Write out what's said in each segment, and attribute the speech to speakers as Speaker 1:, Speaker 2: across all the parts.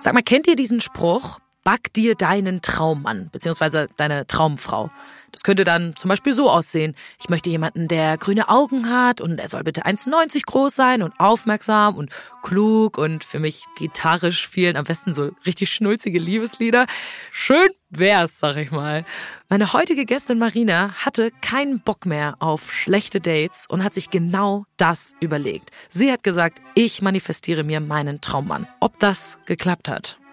Speaker 1: Sag mal, kennt ihr diesen Spruch? Back dir deinen Traummann, beziehungsweise deine Traumfrau. Das könnte dann zum Beispiel so aussehen. Ich möchte jemanden, der grüne Augen hat und er soll bitte 1,90 groß sein und aufmerksam und klug und für mich Gitarre spielen, am besten so richtig schnulzige Liebeslieder. Schön wär's, sag ich mal. Meine heutige Gästin Marina hatte keinen Bock mehr auf schlechte Dates und hat sich genau das überlegt. Sie hat gesagt, ich manifestiere mir meinen Traummann. Ob das geklappt hat,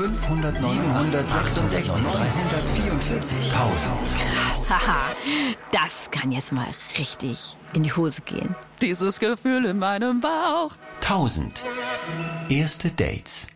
Speaker 2: 500, 766, 344, 1000.
Speaker 3: Haha, das kann jetzt mal richtig in die Hose gehen.
Speaker 4: Dieses Gefühl in meinem Bauch.
Speaker 2: 1000. Erste Dates.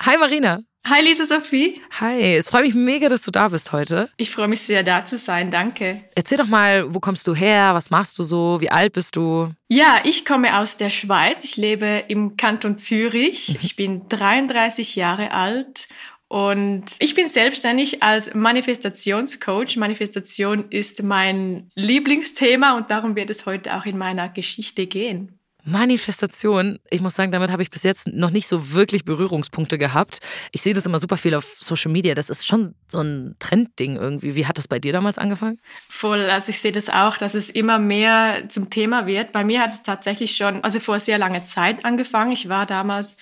Speaker 1: Hi Marina.
Speaker 5: Hi Lisa Sophie,
Speaker 1: Hi, es freut mich mega, dass du da bist heute.
Speaker 5: ich freue mich sehr da zu sein, danke.
Speaker 1: Erzähl doch mal, wo kommst du her? Was machst du so? Wie alt bist du?
Speaker 5: Ja, ich komme aus der Schweiz, ich lebe im Kanton Zürich, ich bin 33 Jahre alt und ich bin selbstständig als Manifestationscoach. Manifestation ist mein Lieblingsthema und darum wird es heute auch in meiner Geschichte gehen.
Speaker 1: Manifestation, ich muss sagen, damit habe ich bis jetzt noch nicht so wirklich Berührungspunkte gehabt. Ich sehe das immer super viel auf Social Media. Das ist schon so ein Trendding irgendwie. Wie hat das bei dir damals angefangen?
Speaker 5: Voll, also ich sehe das auch, dass es immer mehr zum Thema wird. Bei mir hat es tatsächlich schon, also vor sehr langer Zeit angefangen. Ich war damals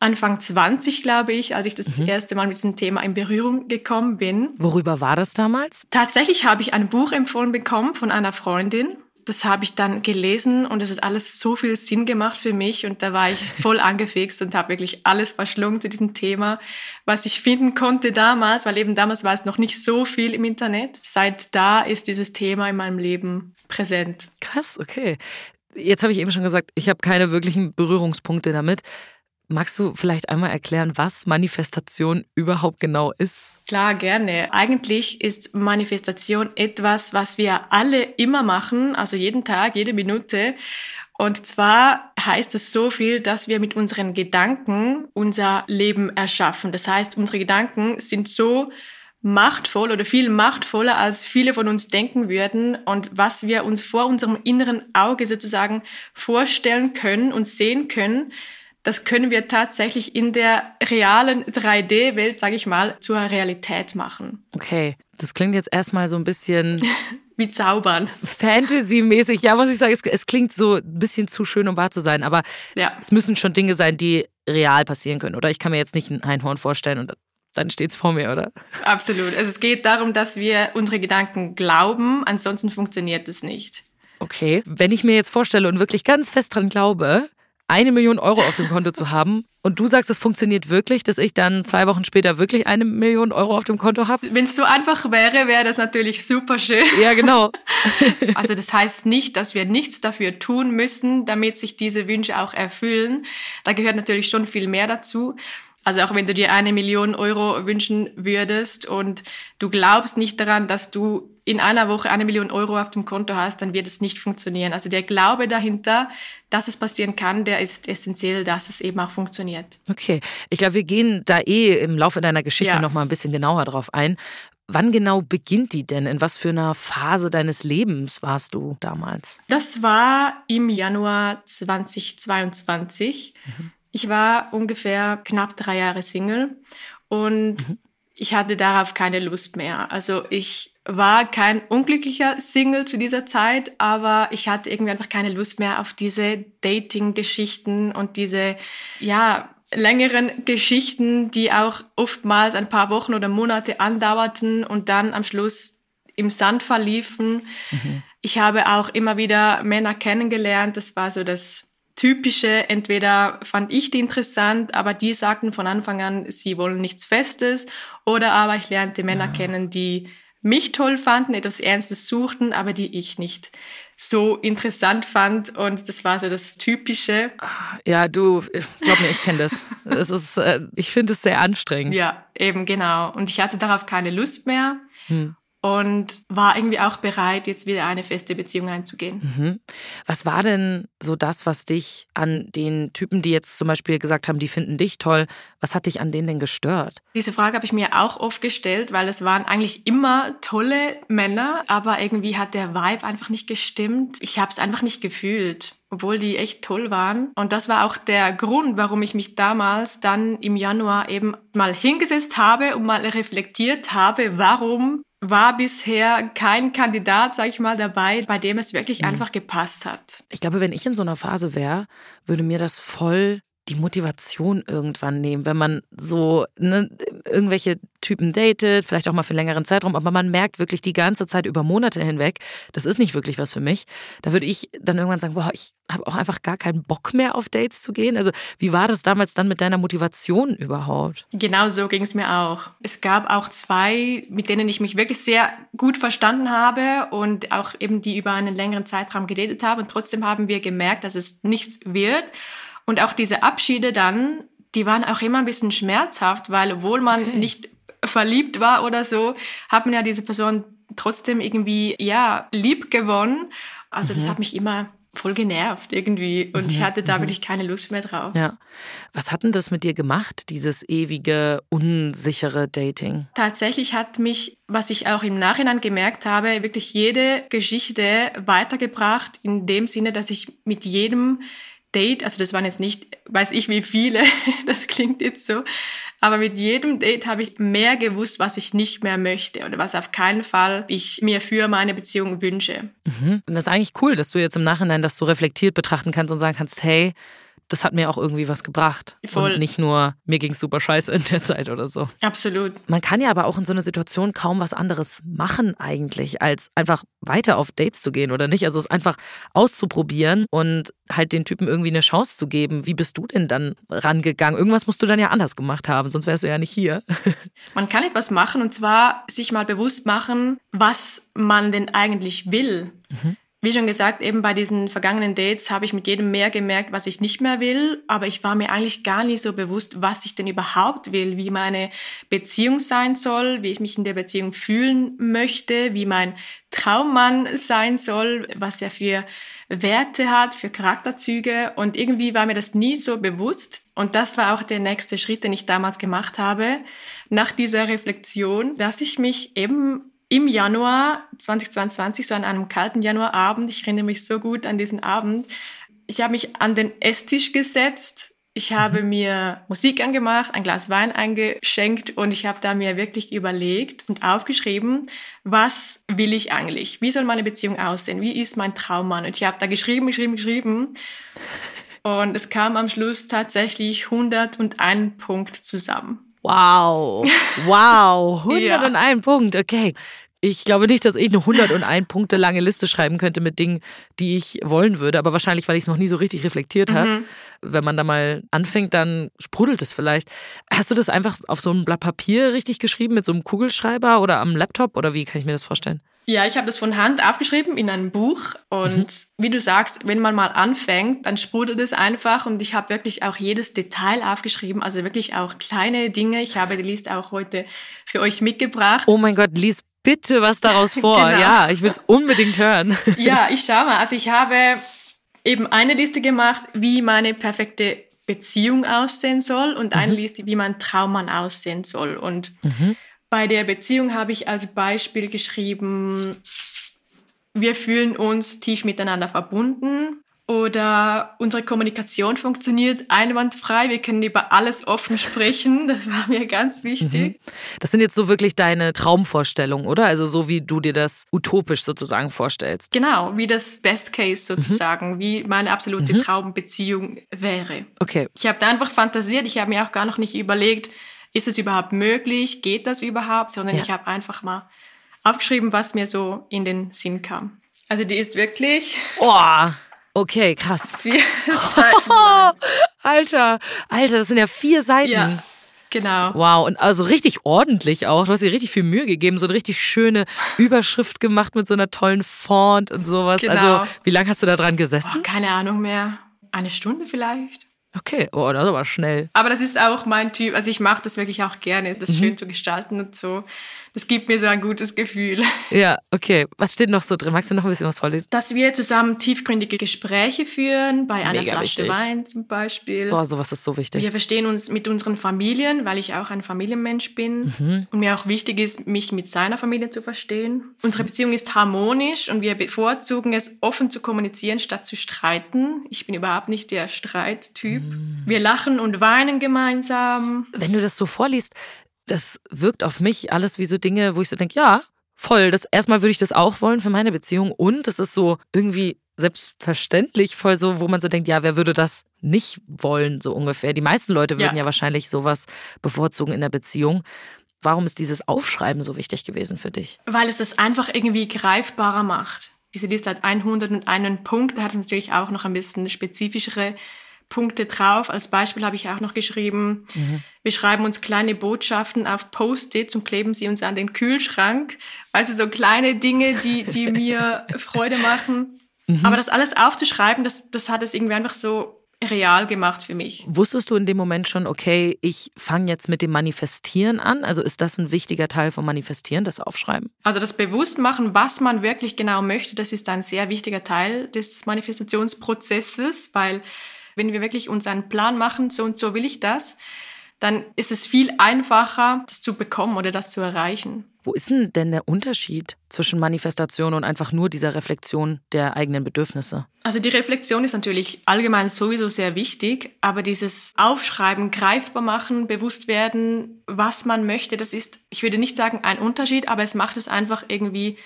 Speaker 5: Anfang 20, glaube ich, als ich das erste Mal mit diesem Thema in Berührung gekommen bin.
Speaker 1: Worüber war das damals?
Speaker 5: Tatsächlich habe ich ein Buch empfohlen bekommen von einer Freundin. Das habe ich dann gelesen und es hat alles so viel Sinn gemacht für mich und da war ich voll angefixt und habe wirklich alles verschlungen zu diesem Thema, was ich finden konnte damals, weil eben damals war es noch nicht so viel im Internet. Seit da ist dieses Thema in meinem Leben präsent.
Speaker 1: Krass, okay. Jetzt habe ich eben schon gesagt, ich habe keine wirklichen Berührungspunkte damit. Magst du vielleicht einmal erklären, was Manifestation überhaupt genau ist?
Speaker 5: Klar, gerne. Eigentlich ist Manifestation etwas, was wir alle immer machen, also jeden Tag, jede Minute. Und zwar heißt es so viel, dass wir mit unseren Gedanken unser Leben erschaffen. Das heißt, unsere Gedanken sind so machtvoll oder viel machtvoller, als viele von uns denken würden. Und was wir uns vor unserem inneren Auge sozusagen vorstellen können und sehen können, das können wir tatsächlich in der realen 3D-Welt, sage ich mal, zur Realität machen.
Speaker 1: Okay, das klingt jetzt erstmal so ein bisschen
Speaker 5: Wie zaubern.
Speaker 1: Fantasy-mäßig. Ja, muss ich sagen, es, es klingt so ein bisschen zu schön, um wahr zu sein. Aber
Speaker 5: Ja.
Speaker 1: es müssen schon Dinge sein, die real passieren können. Oder ich kann mir jetzt nicht ein Einhorn vorstellen und dann steht's vor mir, oder?
Speaker 5: Absolut. Also es geht darum, dass wir unsere Gedanken glauben, ansonsten funktioniert es nicht.
Speaker 1: Okay, wenn ich mir jetzt vorstelle und wirklich ganz fest dran glaube, eine Million Euro auf dem Konto zu haben und du sagst, es funktioniert wirklich, dass ich dann zwei Wochen später wirklich eine Million Euro auf dem Konto habe?
Speaker 5: Wenn es so einfach wäre, wäre das natürlich super schön.
Speaker 1: Ja, genau.
Speaker 5: Also das heißt nicht, dass wir nichts dafür tun müssen, damit sich diese Wünsche auch erfüllen. Da gehört natürlich schon viel mehr dazu. Also auch wenn du dir eine Million Euro wünschen würdest und du glaubst nicht daran, dass du in einer Woche eine Million Euro auf dem Konto hast, dann wird es nicht funktionieren. Also der Glaube dahinter, dass es passieren kann, der ist essentiell, dass es eben auch funktioniert.
Speaker 1: Okay, ich glaube, wir gehen da eh im Laufe deiner Geschichte
Speaker 5: Ja.
Speaker 1: noch mal ein bisschen genauer drauf ein. Wann genau beginnt die denn? In was für einer Phase deines Lebens warst du damals?
Speaker 5: Das war im Januar 2022. Ich war ungefähr knapp drei Jahre Single und ich hatte darauf keine Lust mehr. Also ich war kein unglücklicher Single zu dieser Zeit, aber ich hatte irgendwie einfach keine Lust mehr auf diese Dating-Geschichten und diese, ja, längeren Geschichten, die auch oftmals ein paar Wochen oder Monate andauerten und dann am Schluss im Sand verliefen. Ich habe auch immer wieder Männer kennengelernt. Das war so das Typische. Entweder fand ich die interessant, aber die sagten von Anfang an, sie wollen nichts Festes. Oder aber ich lernte Männer kennen, die mich toll fanden, etwas Ernstes suchten, aber die ich nicht so interessant fand. Und das war so das Typische.
Speaker 1: Ja, du, glaub mir, ich kenne das. Es ist, äh, ich finde es sehr anstrengend.
Speaker 5: Ja, eben genau. Und ich hatte darauf keine Lust mehr.
Speaker 1: Hm.
Speaker 5: Und war irgendwie auch bereit, jetzt wieder eine feste Beziehung einzugehen.
Speaker 1: Mhm. Was war denn so das, was dich an den Typen, die jetzt zum Beispiel gesagt haben, die finden dich toll, was hat dich an denen denn gestört?
Speaker 5: Diese Frage habe ich mir auch oft gestellt, weil es waren eigentlich immer tolle Männer, aber irgendwie hat der Vibe einfach nicht gestimmt. Ich habe es einfach nicht gefühlt obwohl die echt toll waren. Und das war auch der Grund, warum ich mich damals dann im Januar eben mal hingesetzt habe und mal reflektiert habe, warum war bisher kein Kandidat, sag ich mal, dabei, bei dem es wirklich mhm. einfach gepasst hat.
Speaker 1: Ich glaube, wenn ich in so einer Phase wäre, würde mir das voll die Motivation irgendwann nehmen, wenn man so ne, irgendwelche Typen datet, vielleicht auch mal für einen längeren Zeitraum, aber man merkt wirklich die ganze Zeit über Monate hinweg, das ist nicht wirklich was für mich. Da würde ich dann irgendwann sagen, boah, ich habe auch einfach gar keinen Bock mehr auf Dates zu gehen. Also wie war das damals dann mit deiner Motivation überhaupt?
Speaker 5: Genau so ging es mir auch. Es gab auch zwei, mit denen ich mich wirklich sehr gut verstanden habe und auch eben die über einen längeren Zeitraum gedatet haben und trotzdem haben wir gemerkt, dass es nichts wird. Und auch diese Abschiede dann, die waren auch immer ein bisschen schmerzhaft, weil obwohl man okay. nicht verliebt war oder so, hat man ja diese Person trotzdem irgendwie, ja, lieb gewonnen. Also mhm. das hat mich immer voll genervt irgendwie und mhm. ich hatte da mhm. wirklich keine Lust mehr drauf.
Speaker 1: Ja. Was hat denn das mit dir gemacht, dieses ewige, unsichere Dating?
Speaker 5: Tatsächlich hat mich, was ich auch im Nachhinein gemerkt habe, wirklich jede Geschichte weitergebracht, in dem Sinne, dass ich mit jedem Date, also das waren jetzt nicht, weiß ich wie viele, das klingt jetzt so, aber mit jedem Date habe ich mehr gewusst, was ich nicht mehr möchte oder was auf keinen Fall ich mir für meine Beziehung wünsche.
Speaker 1: Mhm. Und das ist eigentlich cool, dass du jetzt im Nachhinein das so reflektiert betrachten kannst und sagen kannst, hey, das hat mir auch irgendwie was gebracht. Voll. Und nicht nur, mir ging es super scheiße in der Zeit oder so.
Speaker 5: Absolut.
Speaker 1: Man kann ja aber auch in so einer Situation kaum was anderes machen eigentlich, als einfach weiter auf Dates zu gehen oder nicht. Also es einfach auszuprobieren und halt den Typen irgendwie eine Chance zu geben. Wie bist du denn dann rangegangen? Irgendwas musst du dann ja anders gemacht haben, sonst wärst du ja nicht hier.
Speaker 5: Man kann etwas machen und zwar sich mal bewusst machen, was man denn eigentlich will. Mhm wie schon gesagt, eben bei diesen vergangenen Dates habe ich mit jedem mehr gemerkt, was ich nicht mehr will, aber ich war mir eigentlich gar nicht so bewusst, was ich denn überhaupt will, wie meine Beziehung sein soll, wie ich mich in der Beziehung fühlen möchte, wie mein Traummann sein soll, was er für Werte hat, für Charakterzüge. Und irgendwie war mir das nie so bewusst. Und das war auch der nächste Schritt, den ich damals gemacht habe, nach dieser Reflexion, dass ich mich eben im Januar 2022, so an einem kalten Januarabend, ich erinnere mich so gut an diesen Abend, ich habe mich an den Esstisch gesetzt, ich habe mhm. mir Musik angemacht, ein Glas Wein eingeschenkt und ich habe da mir wirklich überlegt und aufgeschrieben, was will ich eigentlich? Wie soll meine Beziehung aussehen? Wie ist mein Traummann? Und ich habe da geschrieben, geschrieben, geschrieben. Und es kam am Schluss tatsächlich 101 Punkt zusammen.
Speaker 1: Wow, wow, 101 ja. Punkt, okay. Ich glaube nicht, dass ich eine 101 Punkte lange Liste schreiben könnte mit Dingen, die ich wollen würde, aber wahrscheinlich, weil ich es noch nie so richtig reflektiert habe. Mhm. Wenn man da mal anfängt, dann sprudelt es vielleicht. Hast du das einfach auf so einem Blatt Papier richtig geschrieben mit so einem Kugelschreiber oder am Laptop oder wie kann ich mir das vorstellen?
Speaker 5: Ja, ich habe das von Hand aufgeschrieben in einem Buch und mhm. wie du sagst, wenn man mal anfängt, dann sprudelt es einfach und ich habe wirklich auch jedes Detail aufgeschrieben, also wirklich auch kleine Dinge. Ich habe die Liste auch heute für euch mitgebracht.
Speaker 1: Oh mein Gott, lies bitte was daraus vor. genau. Ja, ich will es unbedingt hören.
Speaker 5: ja, ich schau mal. Also ich habe eben eine Liste gemacht, wie meine perfekte Beziehung aussehen soll und eine mhm. Liste, wie mein Traummann aussehen soll und mhm bei der Beziehung habe ich als Beispiel geschrieben, wir fühlen uns tief miteinander verbunden oder unsere Kommunikation funktioniert einwandfrei. Wir können über alles offen sprechen. Das war mir ganz wichtig. Mhm.
Speaker 1: Das sind jetzt so wirklich deine Traumvorstellungen, oder? Also so wie du dir das utopisch sozusagen vorstellst.
Speaker 5: Genau, wie das Best Case mhm. sozusagen, mhm. wie meine absolute mhm. Traumbeziehung wäre.
Speaker 1: Okay.
Speaker 5: Ich habe da einfach fantasiert. Ich habe mir auch gar noch nicht überlegt, ist es überhaupt möglich, geht das überhaupt, sondern ja. ich habe einfach mal aufgeschrieben, was mir so in den Sinn kam. Also die ist wirklich.
Speaker 1: Oh, okay, krass. Vier Seiten. Alter, Alter, das sind ja vier Seiten. Ja.
Speaker 5: Genau.
Speaker 1: Wow, und also richtig ordentlich auch. Du hast dir richtig viel Mühe gegeben, so eine richtig schöne Überschrift gemacht mit so einer tollen Font und sowas. Genau. Also, wie lange hast du da dran gesessen?
Speaker 5: Oh, keine Ahnung mehr. Eine Stunde vielleicht.
Speaker 1: Okay, oh, das ist aber schnell.
Speaker 5: Aber das ist auch mein Typ. Also ich mache das wirklich auch gerne, das schön zu gestalten und so. Das gibt mir so ein gutes Gefühl.
Speaker 1: Ja, okay. Was steht noch so drin? Magst du noch ein bisschen was vorlesen?
Speaker 5: Dass wir zusammen tiefgründige Gespräche führen, bei einer
Speaker 1: Mega
Speaker 5: Flasche
Speaker 1: wichtig.
Speaker 5: Wein zum Beispiel.
Speaker 1: Boah, sowas ist so wichtig.
Speaker 5: Wir verstehen uns mit unseren Familien, weil ich auch ein Familienmensch bin
Speaker 1: Mhm.
Speaker 5: und mir auch wichtig ist, mich mit seiner Familie zu verstehen. Unsere Beziehung ist harmonisch und wir bevorzugen es, offen zu kommunizieren, statt zu streiten. Ich bin überhaupt nicht der Streittyp.
Speaker 1: Mhm.
Speaker 5: Wir lachen und weinen gemeinsam.
Speaker 1: Wenn du das so vorliest, das wirkt auf mich alles wie so Dinge, wo ich so denke, ja, voll. Das, erstmal würde ich das auch wollen für meine Beziehung. Und es ist so irgendwie selbstverständlich voll so, wo man so denkt, ja, wer würde das nicht wollen, so ungefähr. Die meisten Leute würden ja,
Speaker 5: Ja.
Speaker 1: wahrscheinlich sowas bevorzugen in der Beziehung. Warum ist dieses Aufschreiben so wichtig gewesen für dich?
Speaker 5: Weil es das einfach irgendwie greifbarer macht. Diese Liste hat 101 Punkt, da hat es natürlich auch noch ein bisschen spezifischere Punkte drauf. Als Beispiel habe ich auch noch geschrieben, wir schreiben uns kleine Botschaften auf Post-its und kleben sie uns an den Kühlschrank. Also so kleine Dinge, die, die mir Freude machen. Aber das alles aufzuschreiben, das, das hat es irgendwie einfach so real gemacht für mich.
Speaker 1: Wusstest du in dem Moment schon, okay, ich fange jetzt mit dem Manifestieren an? Also ist das ein wichtiger Teil vom Manifestieren, das Aufschreiben?
Speaker 5: Also das Bewusstmachen, was man wirklich genau möchte, das ist ein sehr wichtiger Teil des Manifestationsprozesses, weil wenn wir wirklich uns einen Plan machen, so und so will ich das, dann ist es viel einfacher, das zu bekommen oder das zu erreichen.
Speaker 1: Wo ist denn denn der Unterschied zwischen Manifestation und einfach nur dieser Reflexion der eigenen Bedürfnisse?
Speaker 5: Also die Reflexion ist natürlich allgemein sowieso sehr wichtig, aber dieses Aufschreiben, greifbar machen, bewusst werden, was man möchte, das ist, ich würde nicht sagen ein Unterschied, aber es macht es einfach irgendwie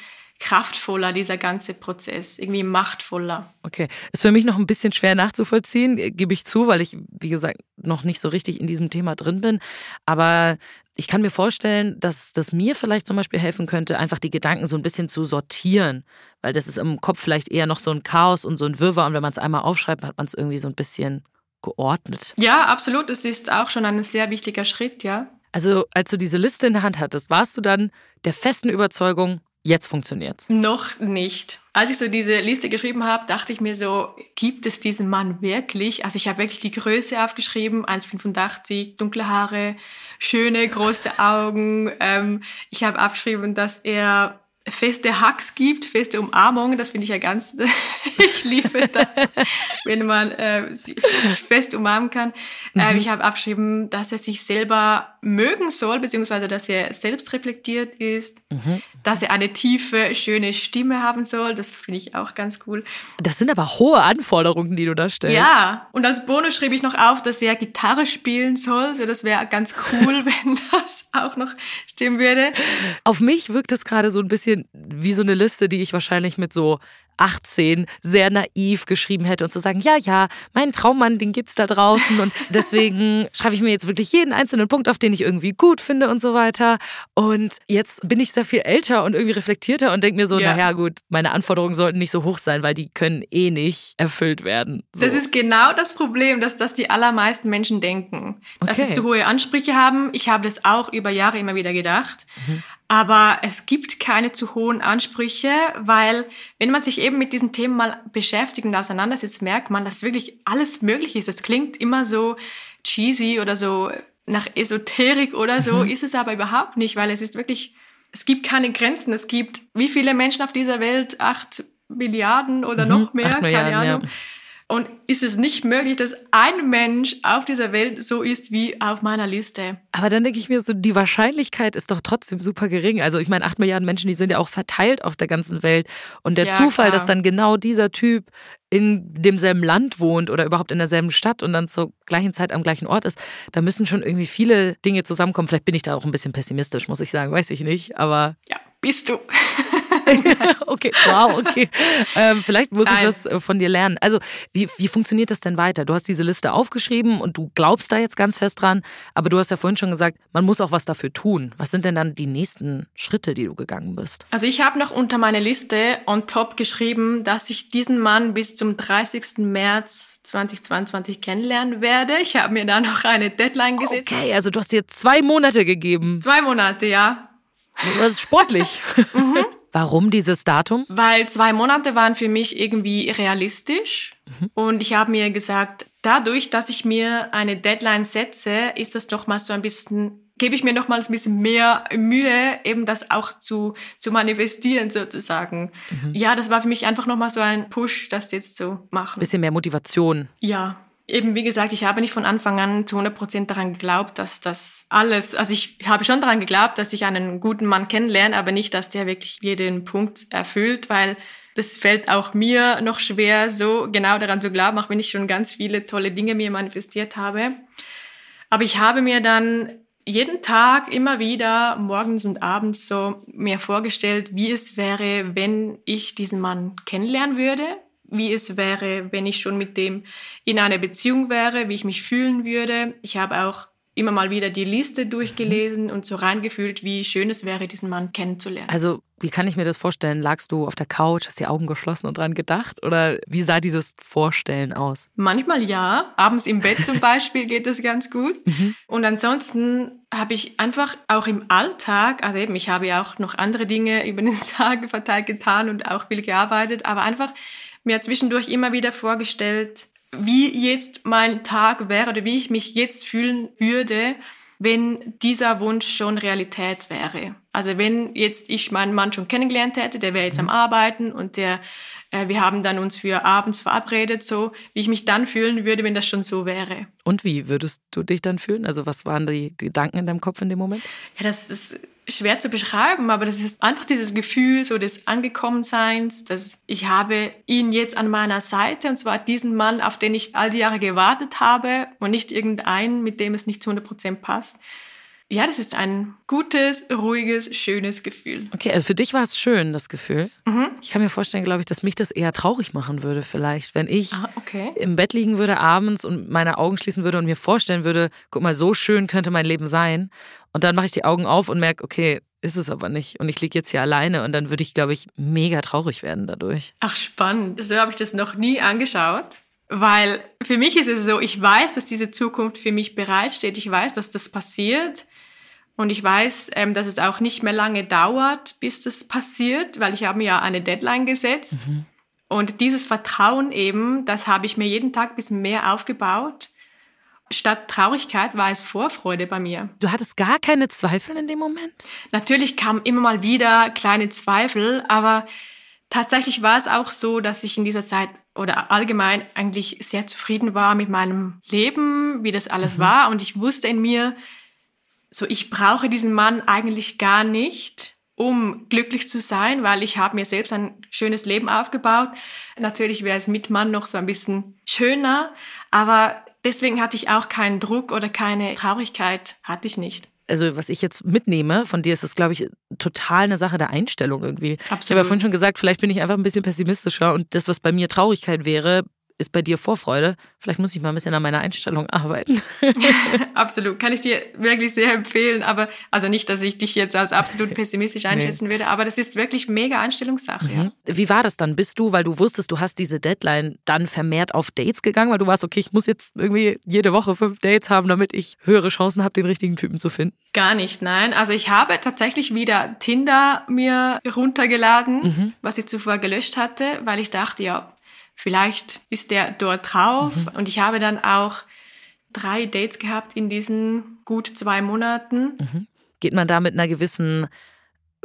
Speaker 5: kraftvoller, dieser ganze Prozess, irgendwie machtvoller.
Speaker 1: Okay, ist für mich noch ein bisschen schwer nachzuvollziehen, äh, gebe ich zu, weil ich, wie gesagt, noch nicht so richtig in diesem Thema drin bin. Aber ich kann mir vorstellen, dass das mir vielleicht zum Beispiel helfen könnte, einfach die Gedanken so ein bisschen zu sortieren, weil das ist im Kopf vielleicht eher noch so ein Chaos und so ein Wirrwarr und wenn man es einmal aufschreibt, hat man es irgendwie so ein bisschen geordnet.
Speaker 5: Ja, absolut. Das ist auch schon ein sehr wichtiger Schritt, ja.
Speaker 1: Also, als du diese Liste in der Hand hattest, warst du dann der festen Überzeugung, jetzt funktioniert's?
Speaker 5: Noch nicht. Als ich so diese Liste geschrieben habe, dachte ich mir so, gibt es diesen Mann wirklich? Also ich habe wirklich die Größe aufgeschrieben, 1,85, dunkle Haare, schöne, große Augen. Ähm, ich habe aufgeschrieben, dass er feste Hugs gibt, feste Umarmungen. Das finde ich ja ganz, ich liebe das, wenn man äh, sich fest umarmen kann. Äh, ich habe aufgeschrieben, dass er sich selber mögen soll, beziehungsweise dass er selbst reflektiert ist, dass er eine tiefe, schöne Stimme haben soll. Das finde ich auch ganz cool.
Speaker 1: Das sind aber hohe Anforderungen, die du da stellst.
Speaker 5: Ja, und als Bonus schrieb ich noch auf, dass er Gitarre spielen soll. So, das wäre ganz cool, wenn das auch noch stimmen würde.
Speaker 1: Auf mich wirkt es gerade so ein bisschen wie so eine Liste, die ich wahrscheinlich mit so 18 sehr naiv geschrieben hätte und zu sagen, ja, ja, meinen Traummann, den gibt's da draußen und deswegen schreibe ich mir jetzt wirklich jeden einzelnen Punkt auf, den ich irgendwie gut finde und so weiter. Und jetzt bin ich sehr viel älter und irgendwie reflektierter und denke mir so,
Speaker 5: Ja.
Speaker 1: naja gut, meine Anforderungen sollten nicht so hoch sein, weil die können eh nicht erfüllt werden. So.
Speaker 5: Das ist genau das Problem, dass das die allermeisten Menschen denken. Dass
Speaker 1: Okay.
Speaker 5: sie zu hohe Ansprüche haben. Ich habe das auch über Jahre immer wieder gedacht. Aber es gibt keine zu hohen Ansprüche, weil wenn man sich eben mit diesen Themen mal beschäftigt und auseinandersetzt, merkt man, dass wirklich alles möglich ist. Es klingt immer so cheesy oder so nach Esoterik oder so, ist es aber überhaupt nicht, weil es ist wirklich, es gibt keine Grenzen. Es gibt wie viele Menschen auf dieser Welt? Acht Milliarden oder noch mehr?
Speaker 1: acht
Speaker 5: Keine
Speaker 1: Milliarden, ja.
Speaker 5: Und ist es nicht möglich, dass ein Mensch auf dieser Welt so ist wie auf meiner Liste?
Speaker 1: Aber dann denke ich mir so, die Wahrscheinlichkeit ist doch trotzdem super gering. Also ich meine, acht Milliarden Menschen, die sind ja auch verteilt auf der ganzen Welt. Und der
Speaker 5: Ja,
Speaker 1: Zufall,
Speaker 5: klar.
Speaker 1: dass dann genau dieser Typ in demselben Land wohnt oder überhaupt in derselben Stadt und dann zur gleichen Zeit am gleichen Ort ist, da müssen schon irgendwie viele Dinge zusammenkommen. Vielleicht bin ich da auch ein bisschen pessimistisch, muss ich sagen, weiß ich nicht. Aber
Speaker 5: Ja, bist du.
Speaker 1: okay, wow, okay. Ähm, vielleicht muss ich
Speaker 5: Nein.
Speaker 1: was äh, von dir lernen. Also, wie, wie funktioniert das denn weiter? Du hast diese Liste aufgeschrieben und du glaubst da jetzt ganz fest dran, aber du hast ja vorhin schon gesagt, man muss auch was dafür tun. Was sind denn dann die nächsten Schritte, die du gegangen bist?
Speaker 5: Also ich habe noch unter meine Liste on top geschrieben, dass ich diesen Mann bis zum 30. März 2022 kennenlernen werde. Ich habe mir da noch eine Deadline gesetzt.
Speaker 1: Okay, also du hast dir zwei Monate gegeben.
Speaker 5: Zwei Monate, ja.
Speaker 1: Das ist sportlich. Warum dieses Datum?
Speaker 5: Weil zwei Monate waren für mich irgendwie realistisch. Und ich habe mir gesagt, dadurch, dass ich mir eine Deadline setze, ist das doch mal so ein bisschen gebe ich mir noch mal ein bisschen mehr Mühe, eben das auch zu, zu manifestieren sozusagen. Mhm. Ja, das war für mich einfach noch mal so ein Push, das jetzt zu machen.
Speaker 1: Bisschen mehr Motivation.
Speaker 5: Ja, eben wie gesagt, ich habe nicht von Anfang an zu 100 Prozent daran geglaubt, dass das alles, also ich habe schon daran geglaubt, dass ich einen guten Mann kennenlerne, aber nicht, dass der wirklich jeden Punkt erfüllt, weil das fällt auch mir noch schwer, so genau daran zu glauben, auch wenn ich schon ganz viele tolle Dinge mir manifestiert habe. Aber ich habe mir dann jeden Tag immer wieder morgens und abends so mir vorgestellt, wie es wäre, wenn ich diesen Mann kennenlernen würde, wie es wäre, wenn ich schon mit dem in einer Beziehung wäre, wie ich mich fühlen würde. Ich habe auch immer mal wieder die Liste durchgelesen und so reingefühlt, wie schön es wäre, diesen Mann kennenzulernen.
Speaker 1: Also, wie kann ich mir das vorstellen? Lagst du auf der Couch, hast die Augen geschlossen und dran gedacht? Oder wie sah dieses Vorstellen aus?
Speaker 5: Manchmal ja. Abends im Bett zum Beispiel geht das ganz gut. Mhm. Und ansonsten habe ich einfach auch im Alltag, also eben, ich habe ja auch noch andere Dinge über den Tag verteilt getan und auch viel gearbeitet, aber einfach mir zwischendurch immer wieder vorgestellt, wie jetzt mein Tag wäre oder wie ich mich jetzt fühlen würde, wenn dieser Wunsch schon Realität wäre. Also wenn jetzt ich meinen Mann schon kennengelernt hätte, der wäre jetzt am Arbeiten und der, äh, wir haben dann uns für abends verabredet, so wie ich mich dann fühlen würde, wenn das schon so wäre.
Speaker 1: Und wie würdest du dich dann fühlen? Also was waren die Gedanken in deinem Kopf in dem Moment?
Speaker 5: Ja, das ist schwer zu beschreiben, aber das ist einfach dieses Gefühl so des Angekommenseins, dass ich habe ihn jetzt an meiner Seite und zwar diesen Mann, auf den ich all die Jahre gewartet habe und nicht irgendeinen, mit dem es nicht zu 100 Prozent passt. Ja, das ist ein gutes, ruhiges, schönes Gefühl.
Speaker 1: Okay, also für dich war es schön, das Gefühl. Mhm. Ich kann mir vorstellen, glaube ich, dass mich das eher traurig machen würde, vielleicht, wenn ich ah, okay. im Bett liegen würde abends und meine Augen schließen würde und mir vorstellen würde, guck mal, so schön könnte mein Leben sein. Und dann mache ich die Augen auf und merke, okay, ist es aber nicht. Und ich liege jetzt hier alleine und dann würde ich, glaube ich, mega traurig werden dadurch.
Speaker 5: Ach, spannend. So habe ich das noch nie angeschaut. Weil für mich ist es so, ich weiß, dass diese Zukunft für mich bereitsteht. Ich weiß, dass das passiert. Und ich weiß, ähm, dass es auch nicht mehr lange dauert, bis das passiert, weil ich habe mir ja eine Deadline gesetzt. Mhm. Und dieses Vertrauen eben, das habe ich mir jeden Tag ein bisschen mehr aufgebaut statt Traurigkeit war es Vorfreude bei mir.
Speaker 1: Du hattest gar keine Zweifel in dem Moment?
Speaker 5: Natürlich kamen immer mal wieder kleine Zweifel, aber tatsächlich war es auch so, dass ich in dieser Zeit oder allgemein eigentlich sehr zufrieden war mit meinem Leben, wie das alles mhm. war. Und ich wusste in mir, so ich brauche diesen Mann eigentlich gar nicht, um glücklich zu sein, weil ich habe mir selbst ein schönes Leben aufgebaut. Natürlich wäre es mit Mann noch so ein bisschen schöner, aber deswegen hatte ich auch keinen Druck oder keine Traurigkeit, hatte ich nicht.
Speaker 1: Also was ich jetzt mitnehme von dir, ist das, glaube ich, total eine Sache der Einstellung irgendwie. Absolut. Ich habe ja vorhin schon gesagt, vielleicht bin ich einfach ein bisschen pessimistischer und das, was bei mir Traurigkeit wäre, ist bei dir Vorfreude. Vielleicht muss ich mal ein bisschen an meiner Einstellung arbeiten.
Speaker 5: absolut, kann ich dir wirklich sehr empfehlen. Aber also nicht, dass ich dich jetzt als absolut pessimistisch einschätzen nee. würde, aber das ist wirklich mega Einstellungssache. Mhm. Ja.
Speaker 1: Wie war das dann? Bist du, weil du wusstest, du hast diese Deadline, dann vermehrt auf Dates gegangen, weil du warst, okay, ich muss jetzt irgendwie jede Woche fünf Dates haben, damit ich höhere Chancen habe, den richtigen Typen zu finden?
Speaker 5: Gar nicht, nein. Also ich habe tatsächlich wieder Tinder mir runtergeladen, mhm. was ich zuvor gelöscht hatte, weil ich dachte, ja, vielleicht ist der dort drauf. Mhm. Und ich habe dann auch drei Dates gehabt in diesen gut zwei Monaten.
Speaker 1: Mhm. Geht man da mit einer gewissen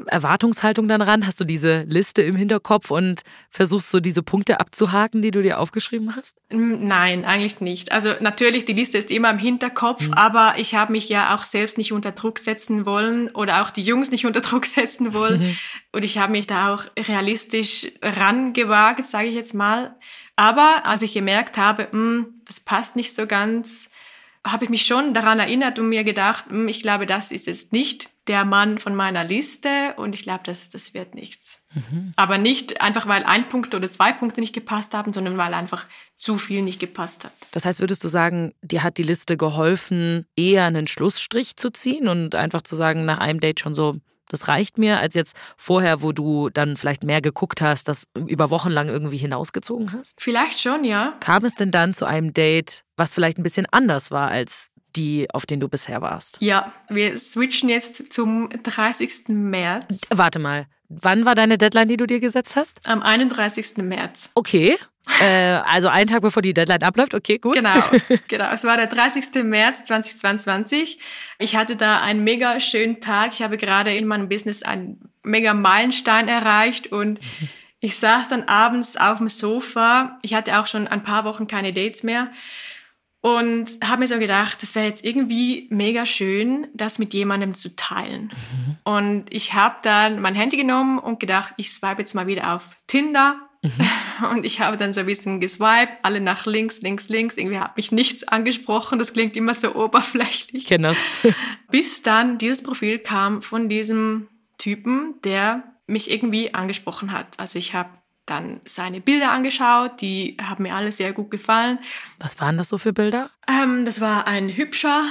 Speaker 1: Erwartungshaltung dann ran? Hast du diese Liste im Hinterkopf und versuchst so diese Punkte abzuhaken, die du dir aufgeschrieben hast?
Speaker 5: Nein, eigentlich nicht. Also natürlich, die Liste ist immer im Hinterkopf, mhm. aber ich habe mich ja auch selbst nicht unter Druck setzen wollen oder auch die Jungs nicht unter Druck setzen wollen. Mhm. Und ich habe mich da auch realistisch rangewagt, sage ich jetzt mal. Aber als ich gemerkt habe, mh, hm, das passt nicht so ganz, habe ich mich schon daran erinnert und mir gedacht, mh, hm, ich glaube, das ist jetzt nicht der Mann von meiner Liste und ich glaube, das, das wird nichts. Mhm. Aber nicht einfach, weil ein Punkt oder zwei Punkte nicht gepasst haben, sondern weil einfach zu viel nicht gepasst hat.
Speaker 1: Das heißt, würdest du sagen, dir hat die Liste geholfen, eher einen Schlussstrich zu ziehen und einfach zu sagen, nach einem Date schon so, das reicht mir, als jetzt vorher, wo du dann vielleicht mehr geguckt hast, das über Wochen lang irgendwie hinausgezogen hast?
Speaker 5: Vielleicht schon, ja.
Speaker 1: Kam es denn dann zu einem Date, was vielleicht ein bisschen anders war als die, auf denen du bisher warst.
Speaker 5: Ja, wir switchen jetzt zum 30. März.
Speaker 1: Warte mal, Wann war deine Deadline, die du dir gesetzt hast?
Speaker 5: Am 31. März.
Speaker 1: Okay. Äh, also einen Tag bevor die Deadline abläuft. Okay, gut.
Speaker 5: Genau, genau. Es war der 30. März 2022. Ich hatte da einen mega schönen Tag. Ich habe gerade in meinem Business einen mega Meilenstein erreicht und ich saß dann abends auf dem Sofa. Ich hatte auch schon ein paar Wochen keine Dates mehr und habe mir so gedacht, das wäre jetzt irgendwie mega schön, das mit jemandem zu teilen. Mhm. Und ich habe dann mein Handy genommen und gedacht, ich swipe jetzt mal wieder auf Tinder. Mhm. Und ich habe dann so ein bisschen geswiped, alle nach links, links, links. Irgendwie hat mich nichts angesprochen. Das klingt immer so oberflächlich.
Speaker 1: Ich kenne das.
Speaker 5: Bis dann dieses Profil kam von diesem Typen, der mich irgendwie angesprochen hat. Also ich habe dann seine Bilder angeschaut, die haben mir alle sehr gut gefallen.
Speaker 1: Was waren das so für Bilder?
Speaker 5: Ähm, das war ein hübscher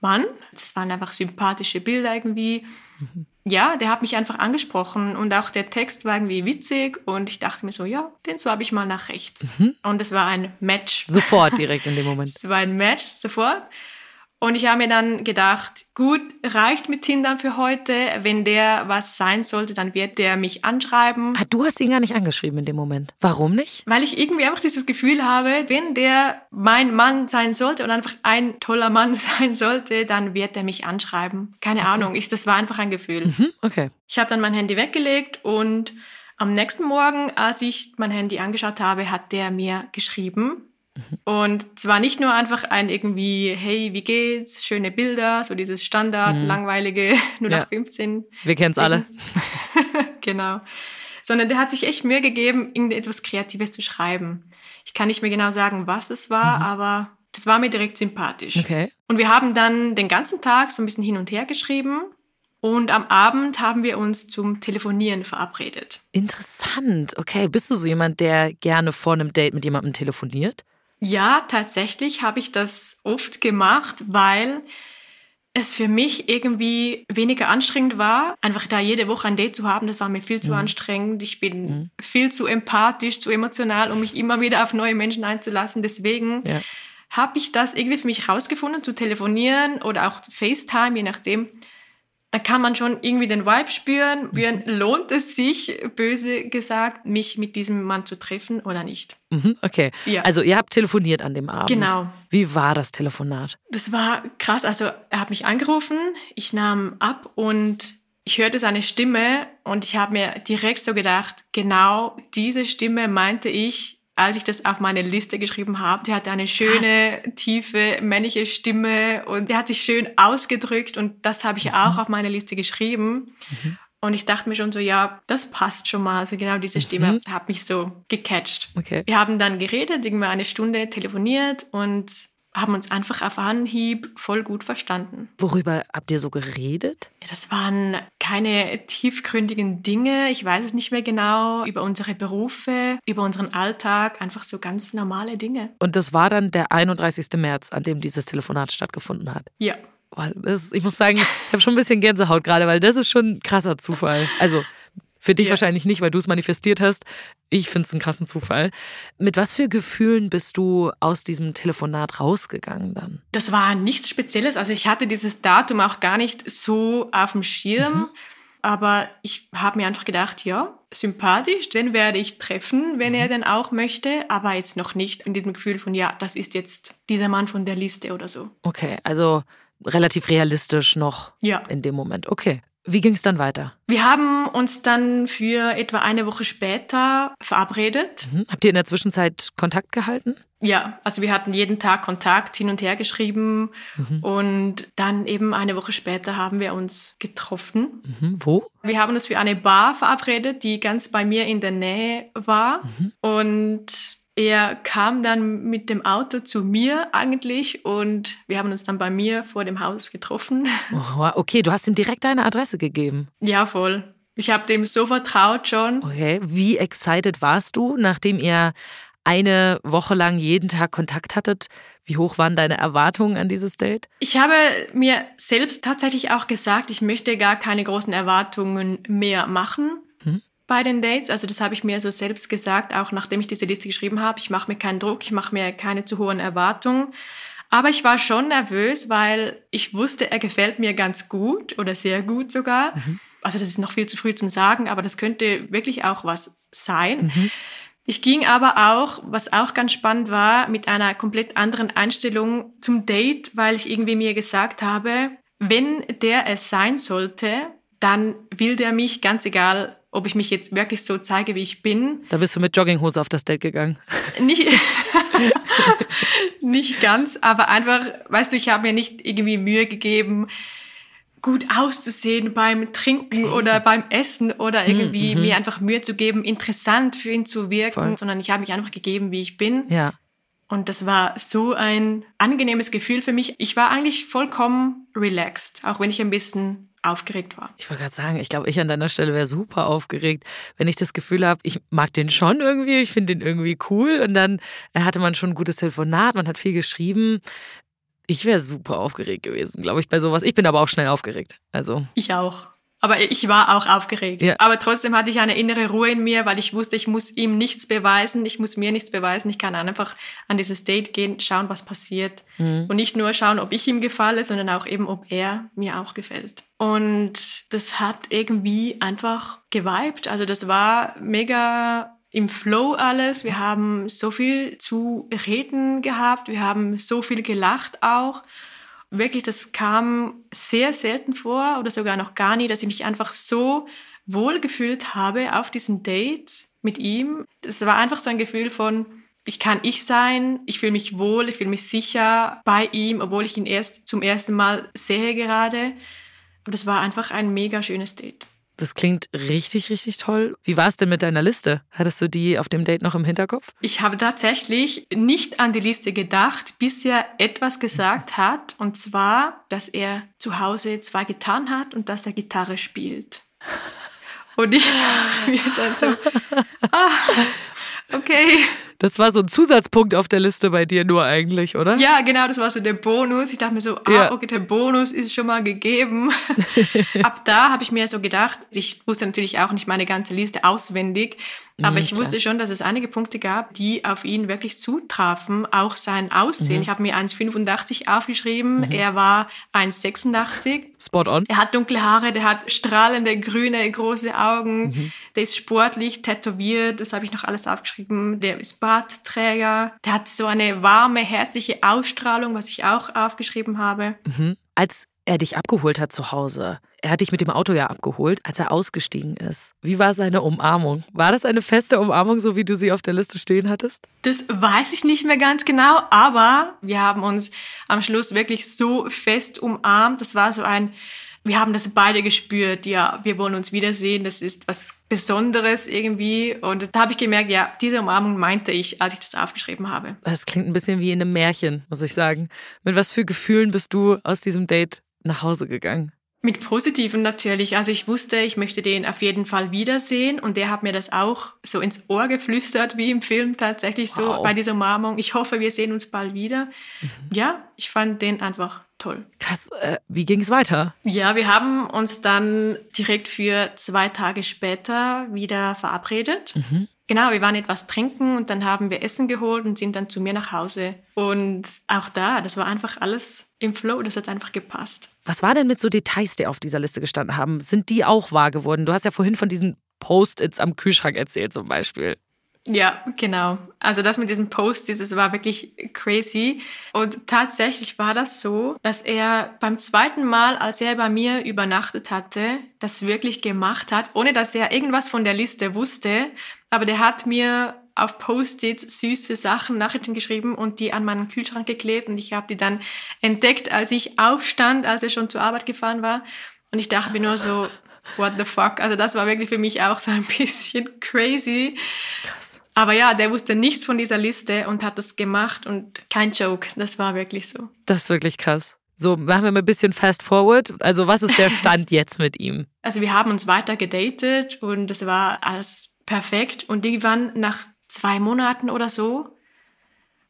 Speaker 5: Mann. Das waren einfach sympathische Bilder irgendwie. Mhm. Ja, der hat mich einfach angesprochen und auch der Text war irgendwie witzig und ich dachte mir so, ja, den swabe ich mal nach rechts. Mhm. Und es war ein Match.
Speaker 1: Sofort direkt in dem Moment.
Speaker 5: es war ein Match, sofort. Und ich habe mir dann gedacht, gut, reicht mit Tinder für heute. Wenn der was sein sollte, dann wird der mich anschreiben.
Speaker 1: Ah, du hast ihn gar nicht angeschrieben in dem Moment. Warum nicht?
Speaker 5: Weil ich irgendwie einfach dieses Gefühl habe, wenn der mein Mann sein sollte und einfach ein toller Mann sein sollte, dann wird er mich anschreiben. Keine okay. Ahnung, ich, das war einfach ein Gefühl.
Speaker 1: Mhm, okay.
Speaker 5: Ich habe dann mein Handy weggelegt und am nächsten Morgen, als ich mein Handy angeschaut habe, hat der mir geschrieben und zwar nicht nur einfach ein irgendwie, hey, wie geht's, schöne Bilder, so dieses Standard, mhm. langweilige 0815.
Speaker 1: Ja. Wir kennen's alle.
Speaker 5: genau. Sondern der hat sich echt Mühe gegeben, irgendetwas Kreatives zu schreiben. Ich kann nicht mehr genau sagen, was es war, mhm. aber das war mir direkt sympathisch.
Speaker 1: Okay.
Speaker 5: Und wir haben dann den ganzen Tag so ein bisschen hin und her geschrieben. Und am Abend haben wir uns zum Telefonieren verabredet.
Speaker 1: Interessant. Okay. Bist du so jemand, der gerne vor einem Date mit jemandem telefoniert?
Speaker 5: Ja, tatsächlich habe ich das oft gemacht, weil es für mich irgendwie weniger anstrengend war, einfach da jede Woche ein Date zu haben, das war mir viel zu mhm. anstrengend. Ich bin mhm. viel zu empathisch, zu emotional, um mich immer wieder auf neue Menschen einzulassen. Deswegen ja. habe ich das irgendwie für mich rausgefunden, zu telefonieren oder auch FaceTime, je nachdem, da kann man schon irgendwie den Vibe spüren. Mhm. Lohnt es sich, böse gesagt, mich mit diesem Mann zu treffen oder nicht?
Speaker 1: Mhm, okay. Ja. Also ihr habt telefoniert an dem Abend.
Speaker 5: Genau.
Speaker 1: Wie war das Telefonat?
Speaker 5: Das war krass. Also er hat mich angerufen, ich nahm ab und ich hörte seine Stimme und ich habe mir direkt so gedacht, genau diese Stimme meinte ich als ich das auf meine Liste geschrieben habe. Der hatte eine schöne, Krass. tiefe, männliche Stimme und der hat sich schön ausgedrückt und das habe ich mhm. auch auf meine Liste geschrieben. Mhm. Und ich dachte mir schon so, ja, das passt schon mal. Also genau diese Stimme mhm. hat mich so gecatcht.
Speaker 1: Okay.
Speaker 5: Wir haben dann geredet, irgendwie eine Stunde telefoniert und haben uns einfach auf Anhieb voll gut verstanden.
Speaker 1: Worüber habt ihr so geredet?
Speaker 5: Ja, das waren keine tiefgründigen Dinge, ich weiß es nicht mehr genau, über unsere Berufe, über unseren Alltag, einfach so ganz normale Dinge.
Speaker 1: Und das war dann der 31. März, an dem dieses Telefonat stattgefunden hat?
Speaker 5: Ja.
Speaker 1: Das, ich muss sagen, ich habe schon ein bisschen Gänsehaut gerade, weil das ist schon ein krasser Zufall. Also für dich ja. wahrscheinlich nicht, weil du es manifestiert hast. Ich finde es einen krassen Zufall. Mit was für Gefühlen bist du aus diesem Telefonat rausgegangen dann?
Speaker 5: Das war nichts Spezielles. Also ich hatte dieses Datum auch gar nicht so auf dem Schirm. Mhm. Aber ich habe mir einfach gedacht, ja, sympathisch, den werde ich treffen, wenn mhm. er denn auch möchte, aber jetzt noch nicht in diesem Gefühl von, ja, das ist jetzt dieser Mann von der Liste oder so.
Speaker 1: Okay, also relativ realistisch noch
Speaker 5: ja.
Speaker 1: in dem Moment. Okay. Wie ging es dann weiter?
Speaker 5: Wir haben uns dann für etwa eine Woche später verabredet.
Speaker 1: Mhm. Habt ihr in der Zwischenzeit Kontakt gehalten?
Speaker 5: Ja, also wir hatten jeden Tag Kontakt hin und her geschrieben mhm. und dann eben eine Woche später haben wir uns getroffen.
Speaker 1: Mhm. Wo?
Speaker 5: Wir haben uns für eine Bar verabredet, die ganz bei mir in der Nähe war mhm. und er kam dann mit dem Auto zu mir eigentlich und wir haben uns dann bei mir vor dem Haus getroffen.
Speaker 1: Oh, okay, du hast ihm direkt deine Adresse gegeben.
Speaker 5: Ja, voll. Ich habe dem so vertraut schon.
Speaker 1: Okay, wie excited warst du, nachdem ihr eine Woche lang jeden Tag Kontakt hattet? Wie hoch waren deine Erwartungen an dieses Date?
Speaker 5: Ich habe mir selbst tatsächlich auch gesagt, ich möchte gar keine großen Erwartungen mehr machen bei den Dates. Also das habe ich mir so selbst gesagt, auch nachdem ich diese Liste geschrieben habe. Ich mache mir keinen Druck, ich mache mir keine zu hohen Erwartungen. Aber ich war schon nervös, weil ich wusste, er gefällt mir ganz gut oder sehr gut sogar. Mhm. also das ist noch viel zu früh zum Sagen, aber das könnte wirklich auch was sein. Ich ging aber auch, was auch ganz spannend war, mit einer komplett anderen Einstellung zum Date, weil ich irgendwie mir gesagt habe, wenn der es sein sollte, dann will der mich, ganz egal, ob ich mich jetzt wirklich so zeige, wie ich bin.
Speaker 1: Da bist du mit Jogginghose auf das Date gegangen.
Speaker 5: Nicht, nicht ganz, aber einfach, weißt du, ich habe mir nicht irgendwie Mühe gegeben, gut auszusehen beim Trinken oder beim Essen oder irgendwie mir einfach Mühe zu geben, interessant für ihn zu wirken,
Speaker 1: Voll.
Speaker 5: sondern ich habe mich einfach gegeben, wie ich bin.
Speaker 1: Ja.
Speaker 5: Und das war so ein angenehmes Gefühl für mich. Ich war eigentlich vollkommen relaxed, auch wenn ich ein bisschen aufgeregt war.
Speaker 1: Ich wollte gerade sagen, ich glaube, ich an deiner Stelle wäre super aufgeregt, wenn ich das Gefühl habe, ich mag den schon irgendwie, ich finde den irgendwie cool und dann hatte man schon ein gutes Telefonat, man hat viel geschrieben. Ich wäre super aufgeregt gewesen, glaube ich, bei sowas. Ich bin aber auch schnell aufgeregt. Also,
Speaker 5: Ich auch. Aber ich war auch aufgeregt.
Speaker 1: Ja.
Speaker 5: Aber trotzdem hatte ich eine innere Ruhe in mir, weil ich wusste, ich muss ihm nichts beweisen, ich muss mir nichts beweisen. Ich kann einfach an dieses Date gehen, schauen, was passiert. Und nicht nur schauen, ob ich ihm gefalle, sondern auch eben, ob er mir auch gefällt. Und das hat irgendwie einfach geweibt. Also das war mega im Flow alles. Wir haben so viel zu reden gehabt. Wir haben so viel gelacht auch wirklich, das kam sehr selten vor oder sogar noch gar nie, dass ich mich einfach so wohl gefühlt habe auf diesem Date mit ihm. Das war einfach so ein Gefühl von, ich kann ich sein, ich fühle mich wohl, ich fühle mich sicher bei ihm, obwohl ich ihn erst zum ersten Mal sehe gerade. Und es war einfach ein mega schönes Date.
Speaker 1: Das klingt richtig, richtig toll. Wie war es denn mit deiner Liste? Hattest du die auf dem Date noch im Hinterkopf?
Speaker 5: Ich habe tatsächlich nicht an die Liste gedacht, bis er etwas gesagt hat, und zwar, dass er zu Hause zwei Gitarren hat und dass er Gitarre spielt. Und ich dachte mir dann so, ah, okay.
Speaker 1: Das war so ein Zusatzpunkt auf der Liste bei dir nur eigentlich, oder?
Speaker 5: Ja, genau, das war so der Bonus. Ich dachte mir so, ah,
Speaker 1: Ja.
Speaker 5: okay, der Bonus ist schon mal gegeben. Ab da habe ich mir so gedacht, ich wusste natürlich auch nicht meine ganze Liste auswendig, aber ich wusste schon, dass es einige Punkte gab, die auf ihn wirklich zutrafen, auch sein Aussehen. Ich habe mir 1,85 aufgeschrieben, er war 1,86.
Speaker 1: Spot on.
Speaker 5: Er hat dunkle Haare, der hat strahlende, grüne, große Augen, der ist sportlich, tätowiert, das habe ich noch alles aufgeschrieben. Der ist Bartträger, der hat so eine warme, herzliche Ausstrahlung, was ich auch aufgeschrieben habe.
Speaker 1: Als er dich abgeholt hat zu Hause, er hat dich mit dem Auto ja abgeholt, als er ausgestiegen ist. Wie war seine Umarmung? War das eine feste Umarmung, so wie du sie auf der Liste stehen hattest?
Speaker 5: Das weiß ich nicht mehr ganz genau, aber wir haben uns am Schluss wirklich so fest umarmt. Das war so ein, wir haben das beide gespürt, ja, wir wollen uns wiedersehen, das ist was Besonderes irgendwie. Und da habe ich gemerkt, ja, diese Umarmung meinte ich, als ich das aufgeschrieben habe.
Speaker 1: Das klingt ein bisschen wie in einem Märchen, muss ich sagen. Mit was für Gefühlen bist du aus diesem Date nach Hause gegangen?
Speaker 5: Mit Positiven natürlich. Also ich wusste, ich möchte den auf jeden Fall wiedersehen und der hat mir das auch so ins Ohr geflüstert, wie im Film tatsächlich so
Speaker 1: Wow.
Speaker 5: bei dieser Umarmung. Ich hoffe, wir sehen uns bald wieder. Ja, ich fand den einfach toll.
Speaker 1: Krass, äh, wie ging es weiter?
Speaker 5: Ja, wir haben uns dann direkt für zwei Tage später wieder verabredet. Genau, wir waren etwas trinken und dann haben wir Essen geholt und sind dann zu mir nach Hause. Und auch da, das war einfach alles im Flow, das hat einfach gepasst.
Speaker 1: Was war denn mit so Details, die auf dieser Liste gestanden haben? Sind die auch wahr geworden? Du hast ja vorhin von diesen Post-its am Kühlschrank erzählt zum Beispiel.
Speaker 5: Ja, genau. Also das mit diesen Post-its, das war wirklich crazy. Und tatsächlich war das so, dass er beim zweiten Mal, als er bei mir übernachtet hatte, das wirklich gemacht hat, ohne dass er irgendwas von der Liste wusste. Aber der hat mir auf Post-its süße Sachen, Nachrichten geschrieben und die an meinen Kühlschrank geklebt. Und ich habe die dann entdeckt, als ich aufstand, als er schon zur Arbeit gefahren war. Und ich dachte mir nur so, what the fuck? Also das war wirklich für mich auch so ein bisschen crazy. Aber ja, der wusste nichts von dieser Liste und hat das gemacht und kein Joke. Das war wirklich so.
Speaker 1: Das ist wirklich krass. So, machen wir mal ein bisschen fast forward. Also, was ist der Stand jetzt mit ihm?
Speaker 5: Also wir haben uns weiter gedatet und es war alles perfekt. Und irgendwann nach zwei Monaten oder so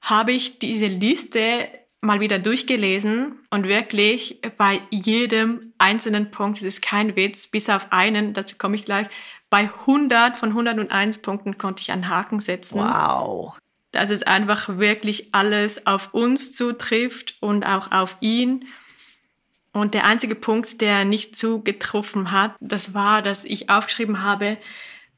Speaker 5: habe ich diese Liste mal wieder durchgelesen und wirklich bei jedem einzelnen Punkt, das ist kein Witz, bis auf einen, dazu komme ich gleich, bei 100 von 101 Punkten konnte ich einen Haken setzen.
Speaker 1: Wow.
Speaker 5: dass es einfach wirklich alles auf uns zutrifft und auch auf ihn. Und der einzige Punkt, der nicht zugetroffen hat, das war, dass ich aufgeschrieben habe,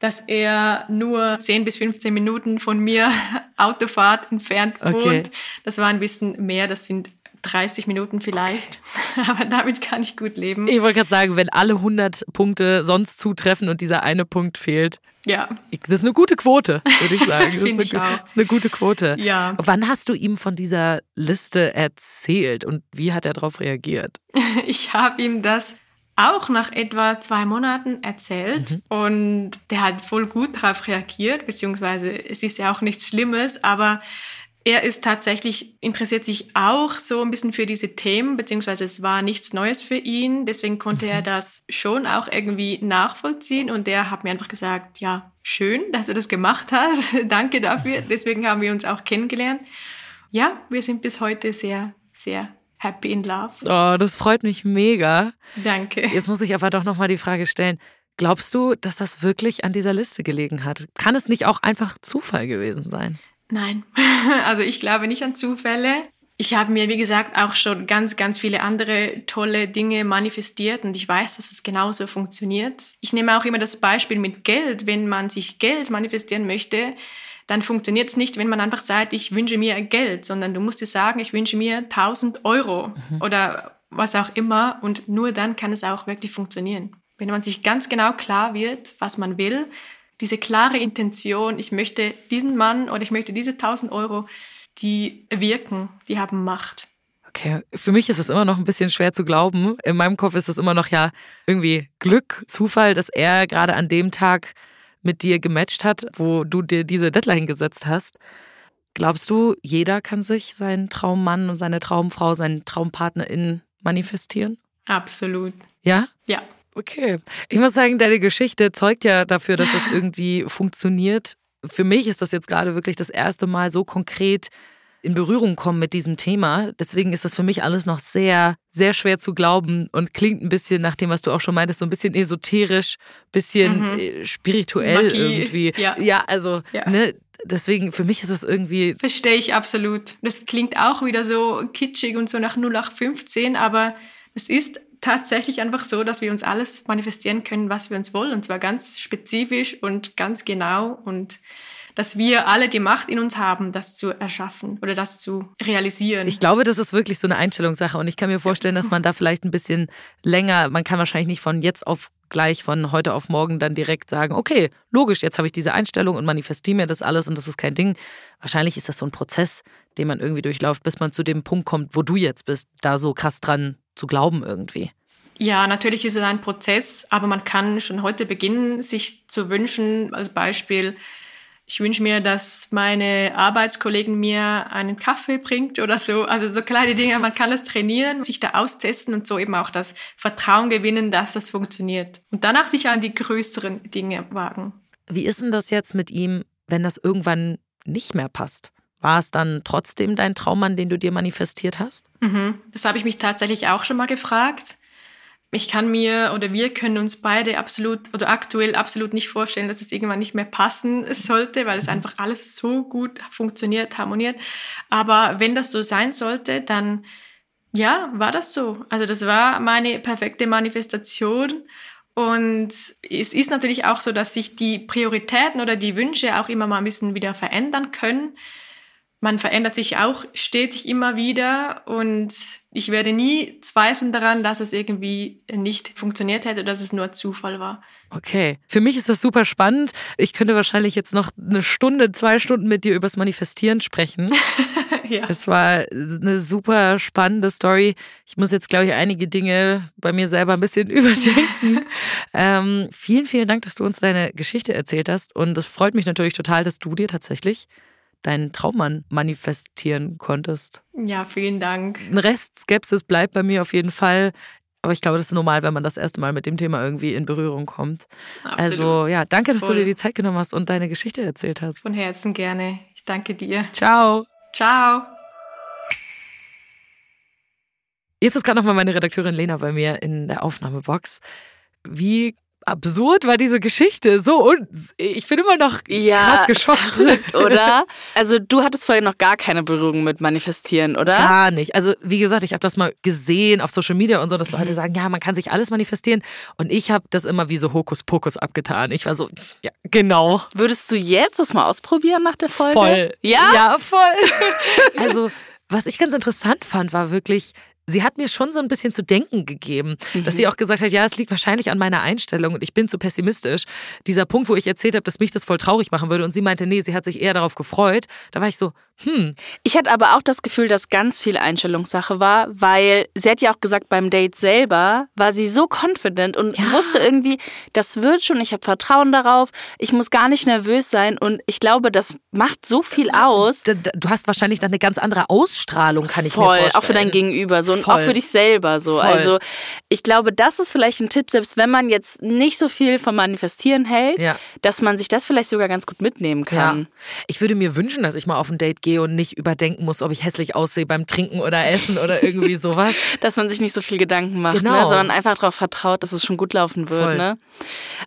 Speaker 5: dass er nur 10 bis 15 Minuten von mir Autofahrt entfernt wohnt.
Speaker 1: Okay.
Speaker 5: Das war ein bisschen mehr, das sind 30 Minuten vielleicht. Aber damit kann ich gut leben.
Speaker 1: Ich wollte gerade sagen, wenn alle 100 Punkte sonst zutreffen und dieser eine Punkt fehlt,
Speaker 5: Ja,
Speaker 1: das ist eine gute Quote, würde ich sagen. Das ist
Speaker 5: Finde
Speaker 1: eine,
Speaker 5: ich auch.
Speaker 1: Das ist eine gute Quote.
Speaker 5: Ja.
Speaker 1: Wann hast du ihm von dieser Liste erzählt und wie hat er darauf reagiert?
Speaker 5: ich habe ihm das auch nach etwa zwei Monaten erzählt und der hat voll gut darauf reagiert, beziehungsweise es ist ja auch nichts Schlimmes, aber er ist tatsächlich, interessiert sich auch so ein bisschen für diese Themen, beziehungsweise es war nichts Neues für ihn, deswegen konnte er das schon auch irgendwie nachvollziehen und der hat mir einfach gesagt, ja, schön, dass du das gemacht hast, danke dafür, deswegen haben wir uns auch kennengelernt. Ja, wir sind bis heute sehr, sehr happy in love.
Speaker 1: Oh, das freut mich mega.
Speaker 5: Danke.
Speaker 1: Jetzt muss ich aber doch nochmal die Frage stellen. Glaubst du, dass das wirklich an dieser Liste gelegen hat? Kann es nicht auch einfach Zufall gewesen sein?
Speaker 5: Nein, also ich glaube nicht an Zufälle. Ich habe mir, wie gesagt, auch schon ganz, ganz viele andere tolle Dinge manifestiert und ich weiß, dass es genauso funktioniert. Ich nehme auch immer das Beispiel mit Geld. Wenn man sich Geld manifestieren möchte, dann funktioniert es nicht, wenn man einfach sagt, ich wünsche mir Geld, sondern du musst dir sagen, ich wünsche mir 1000 Euro oder was auch immer und nur dann kann es auch wirklich funktionieren. Wenn man sich ganz genau klar wird, was man will, diese klare Intention, ich möchte diesen Mann oder ich möchte diese 1000 Euro, die wirken, die haben Macht.
Speaker 1: Okay, für mich ist es immer noch ein bisschen schwer zu glauben. In meinem Kopf ist es immer noch ja irgendwie Glück, Zufall, dass er gerade an dem Tag mit dir gematcht hat, wo du dir diese Deadline gesetzt hast. Glaubst du, jeder kann sich seinen Traummann und seine Traumfrau, seinen Traumpartnerin manifestieren?
Speaker 5: Absolut.
Speaker 1: Ja?
Speaker 5: Ja.
Speaker 1: Okay. Ich muss sagen, deine Geschichte zeugt ja dafür, dass es irgendwie funktioniert. Für mich ist das jetzt gerade wirklich das erste Mal so konkret in Berührung kommen mit diesem Thema. Deswegen ist das für mich alles noch sehr, sehr schwer zu glauben und klingt ein bisschen nach dem, was du auch schon meintest, so ein bisschen esoterisch, bisschen äh, spirituell
Speaker 5: Magie,
Speaker 1: irgendwie.
Speaker 5: ja.
Speaker 1: ja also,
Speaker 5: Ja.
Speaker 1: ne, deswegen, für mich ist das irgendwie
Speaker 5: Verstehe ich absolut. Das klingt auch wieder so kitschig und so nach 0815, aber es ist tatsächlich einfach so, dass wir uns alles manifestieren können, was wir uns wollen, und zwar ganz spezifisch und ganz genau und dass wir alle die Macht in uns haben, das zu erschaffen oder das zu realisieren.
Speaker 1: Ich glaube, das ist wirklich so eine Einstellungssache und ich kann mir vorstellen, dass man da vielleicht ein bisschen länger, man kann wahrscheinlich nicht von jetzt auf gleich, von heute auf morgen dann direkt sagen, okay, logisch, jetzt habe ich diese Einstellung und manifestiere mir das alles und das ist kein Ding. Wahrscheinlich ist das so ein Prozess, den man irgendwie durchläuft, bis man zu dem Punkt kommt, wo du jetzt bist, da so krass dran zu glauben irgendwie.
Speaker 5: Ja, natürlich ist es ein Prozess, aber man kann schon heute beginnen, sich zu wünschen, als Beispiel, ich wünsche mir, dass meine Arbeitskollegin mir einen Kaffee bringt oder so. Also so kleine Dinge, man kann das trainieren, sich da austesten und so eben auch das Vertrauen gewinnen, dass das funktioniert. Und danach sich an die größeren Dinge wagen.
Speaker 1: Wie ist denn das jetzt mit ihm, wenn das irgendwann nicht mehr passt? War es dann trotzdem dein Traummann, den du dir manifestiert hast?
Speaker 5: Mhm. Das habe ich mich tatsächlich auch schon mal gefragt. Ich kann mir oder wir können uns beide absolut oder aktuell absolut nicht vorstellen, dass es irgendwann nicht mehr passen sollte, weil es einfach alles so gut funktioniert, harmoniert. Aber wenn das so sein sollte, dann ja, war das so. Also das war meine perfekte Manifestation. Und es ist natürlich auch so, dass sich die Prioritäten oder die Wünsche auch immer mal ein bisschen wieder verändern können man verändert sich auch stetig immer wieder und ich werde nie zweifeln daran, dass es irgendwie nicht funktioniert hätte, dass es nur Zufall war.
Speaker 1: Okay. Für mich ist das super spannend. Ich könnte wahrscheinlich jetzt noch eine Stunde, zwei Stunden mit dir übers Manifestieren sprechen.
Speaker 5: ja.
Speaker 1: Es war eine super spannende Story. Ich muss jetzt, glaube ich, einige Dinge bei mir selber ein bisschen überdenken. ähm, vielen, vielen Dank, dass du uns deine Geschichte erzählt hast. Und es freut mich natürlich total, dass du dir tatsächlich deinen Traummann manifestieren konntest.
Speaker 5: ja, vielen Dank.
Speaker 1: Ein Rest Skepsis bleibt bei mir auf jeden Fall. Aber ich glaube, das ist normal, wenn man das erste Mal mit dem Thema irgendwie in Berührung kommt.
Speaker 5: Absolut.
Speaker 1: Also ja, danke, dass
Speaker 5: Voll.
Speaker 1: du dir die Zeit genommen hast und deine Geschichte erzählt hast.
Speaker 5: Von Herzen gerne. Ich danke dir.
Speaker 1: Ciao.
Speaker 5: Ciao.
Speaker 1: Jetzt ist gerade nochmal meine Redakteurin Lena bei mir in der Aufnahmebox. Wie absurd war diese Geschichte. So und ich bin immer noch krass geschockt.
Speaker 6: verrückt, oder? Also du hattest vorher noch gar keine Berührung mit Manifestieren, oder?
Speaker 1: Gar nicht. Also wie gesagt, ich habe das mal gesehen auf Social Media und so, dass Leute sagen, ja, man kann sich alles manifestieren. Und ich habe das immer wie so Hokuspokus abgetan. Ich war so, ja, genau.
Speaker 6: Würdest du jetzt das mal ausprobieren nach der Folge?
Speaker 1: Voll.
Speaker 6: Ja?
Speaker 1: Ja, voll. also, was ich ganz interessant fand, war wirklich, sie hat mir schon so ein bisschen zu denken gegeben, dass sie auch gesagt hat, ja, es liegt wahrscheinlich an meiner Einstellung und ich bin zu pessimistisch. Dieser Punkt, wo ich erzählt habe, dass mich das voll traurig machen würde und sie meinte, nee, sie hat sich eher darauf gefreut, da war ich so, hm,
Speaker 6: Ich hatte aber auch das Gefühl, dass ganz viel Einstellungssache war, weil sie hat ja auch gesagt, beim Date selber war sie so confident und wusste irgendwie, das wird schon, ich habe Vertrauen darauf, ich muss gar nicht nervös sein und ich glaube, das macht so viel aus.
Speaker 1: d- d- du hast wahrscheinlich dann eine ganz andere Ausstrahlung, kann ich mir
Speaker 6: Voll,
Speaker 1: vorstellen.
Speaker 6: auch für dein Gegenüber so und auch
Speaker 1: Voll.
Speaker 6: für dich selber so.
Speaker 1: Voll.
Speaker 6: Also ich glaube, das ist vielleicht ein Tipp, selbst wenn man jetzt nicht so viel vom Manifestieren hält,
Speaker 1: Ja.
Speaker 6: dass man sich das vielleicht sogar ganz gut mitnehmen kann.
Speaker 1: Ja. Ich würde mir wünschen, dass ich mal auf ein Date gehe und nicht überdenken muss, ob ich hässlich aussehe beim Trinken oder Essen oder irgendwie sowas.
Speaker 6: Dass man sich nicht so viel Gedanken macht,
Speaker 1: Genau.
Speaker 6: ne? sondern einfach darauf vertraut, dass es schon gut laufen wird. Ne?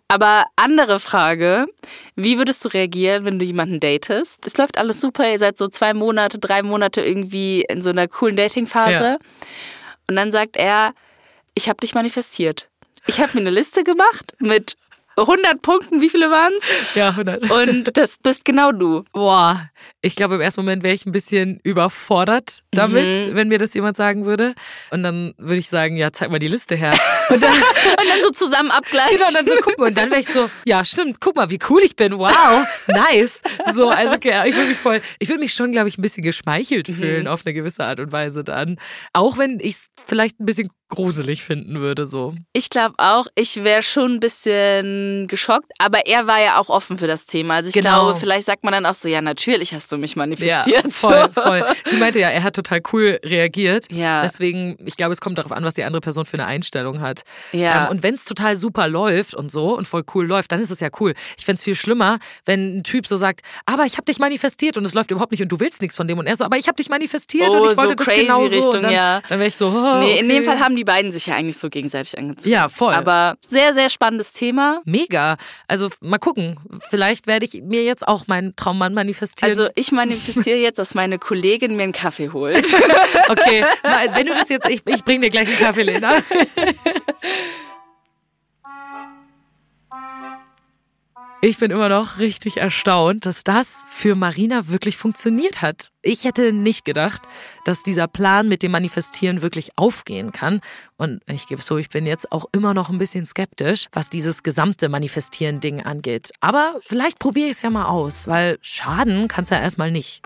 Speaker 6: Aber andere Frage, wie würdest du reagieren, wenn du jemanden datest? Es läuft alles super, ihr seid so zwei Monate, drei Monate irgendwie in so einer coolen Datingphase.
Speaker 1: Ja.
Speaker 6: Und dann sagt er, ich habe dich manifestiert. Ich habe mir eine Liste gemacht mit 100 Punkten, wie viele waren es?
Speaker 1: Ja, 100.
Speaker 6: Und das bist genau du.
Speaker 1: Boah, ich glaube, im ersten Moment wäre ich ein bisschen überfordert damit, wenn mir das jemand sagen würde. Und dann würde ich sagen, ja, zeig mal die Liste her. Und dann,
Speaker 6: Und dann so zusammen abgleichen.
Speaker 1: genau, und dann so gucken. Und dann wäre ich so, ja, stimmt, guck mal, wie cool ich bin. Wow, nice. So, also okay, ich würde mich voll, ich würde mich schon, glaube ich, ein bisschen geschmeichelt fühlen auf eine gewisse Art und Weise dann. Auch wenn ich es vielleicht ein bisschen gruselig finden würde, so.
Speaker 6: Ich glaube auch, ich wäre schon ein bisschen geschockt, aber er war ja auch offen für das Thema. Also ich
Speaker 1: Genau.
Speaker 6: glaube, vielleicht sagt man dann auch so, ja, natürlich hast du mich manifestiert.
Speaker 1: voll, voll. Sie meinte ja, er hat total cool reagiert.
Speaker 6: Ja.
Speaker 1: Deswegen, ich glaube, es kommt darauf an, was die andere Person für eine Einstellung hat.
Speaker 6: Ja.
Speaker 1: Ähm, und wenn es total super läuft und so und voll cool läuft, dann ist es ja cool. Ich fände es viel schlimmer, wenn ein Typ so sagt, aber ich habe dich manifestiert und es läuft überhaupt nicht und du willst nichts von dem und er so, aber ich habe dich manifestiert
Speaker 6: Oh,
Speaker 1: und ich wollte
Speaker 6: so
Speaker 1: das genau so. Dann,
Speaker 6: ja.
Speaker 1: dann wäre ich so, oh,
Speaker 6: Nee, in
Speaker 1: okay.
Speaker 6: dem Fall haben die beiden sich ja eigentlich so gegenseitig angezogen.
Speaker 1: Ja, voll.
Speaker 6: Aber sehr, sehr spannendes Thema.
Speaker 1: Mega. Also mal gucken. Vielleicht werde ich mir jetzt auch meinen Traummann manifestieren.
Speaker 6: Also ich manifestiere jetzt, dass meine Kollegin mir einen Kaffee holt.
Speaker 1: okay, wenn du das jetzt, ich, ich bring dir gleich einen Kaffee, Lena. Ich bin immer noch richtig erstaunt, dass das für Marina wirklich funktioniert hat. Ich hätte nicht gedacht, dass dieser Plan mit dem Manifestieren wirklich aufgehen kann. Und ich gebe so, ich bin jetzt auch immer noch ein bisschen skeptisch, was dieses gesamte Manifestieren-Ding angeht. Aber vielleicht probiere ich es ja mal aus, weil schaden kann es ja erstmal nicht.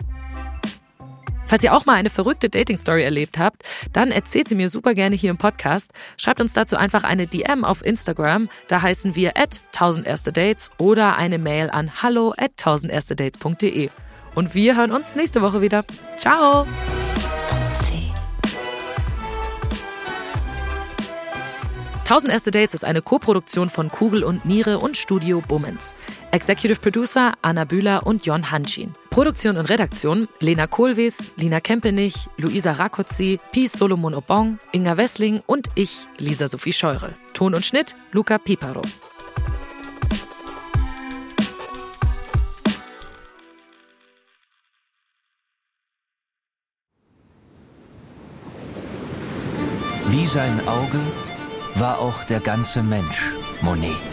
Speaker 1: Falls ihr auch mal eine verrückte Dating-Story erlebt habt, dann erzählt sie mir super gerne hier im Podcast. Schreibt uns dazu einfach eine DM auf Instagram. Da heißen wir at 1000 erste Dates oder eine Mail an hallo at 1000 erste Dates.de. Und wir hören uns nächste Woche wieder. Ciao! Tausend erste Dates ist eine Koproduktion von Kugel und Niere und Studio Bummens. Executive Producer Anna Bühler und Jon Hanschin. Produktion und Redaktion Lena Kohlwies, Lina Kempenich, Luisa Rakotzi, Pi Solomon Obong, Inga Wessling und ich, Lisa Sophie Scheurel. Ton und Schnitt Luca Piparo.
Speaker 2: Wie sein Auge war auch der ganze Mensch Monet.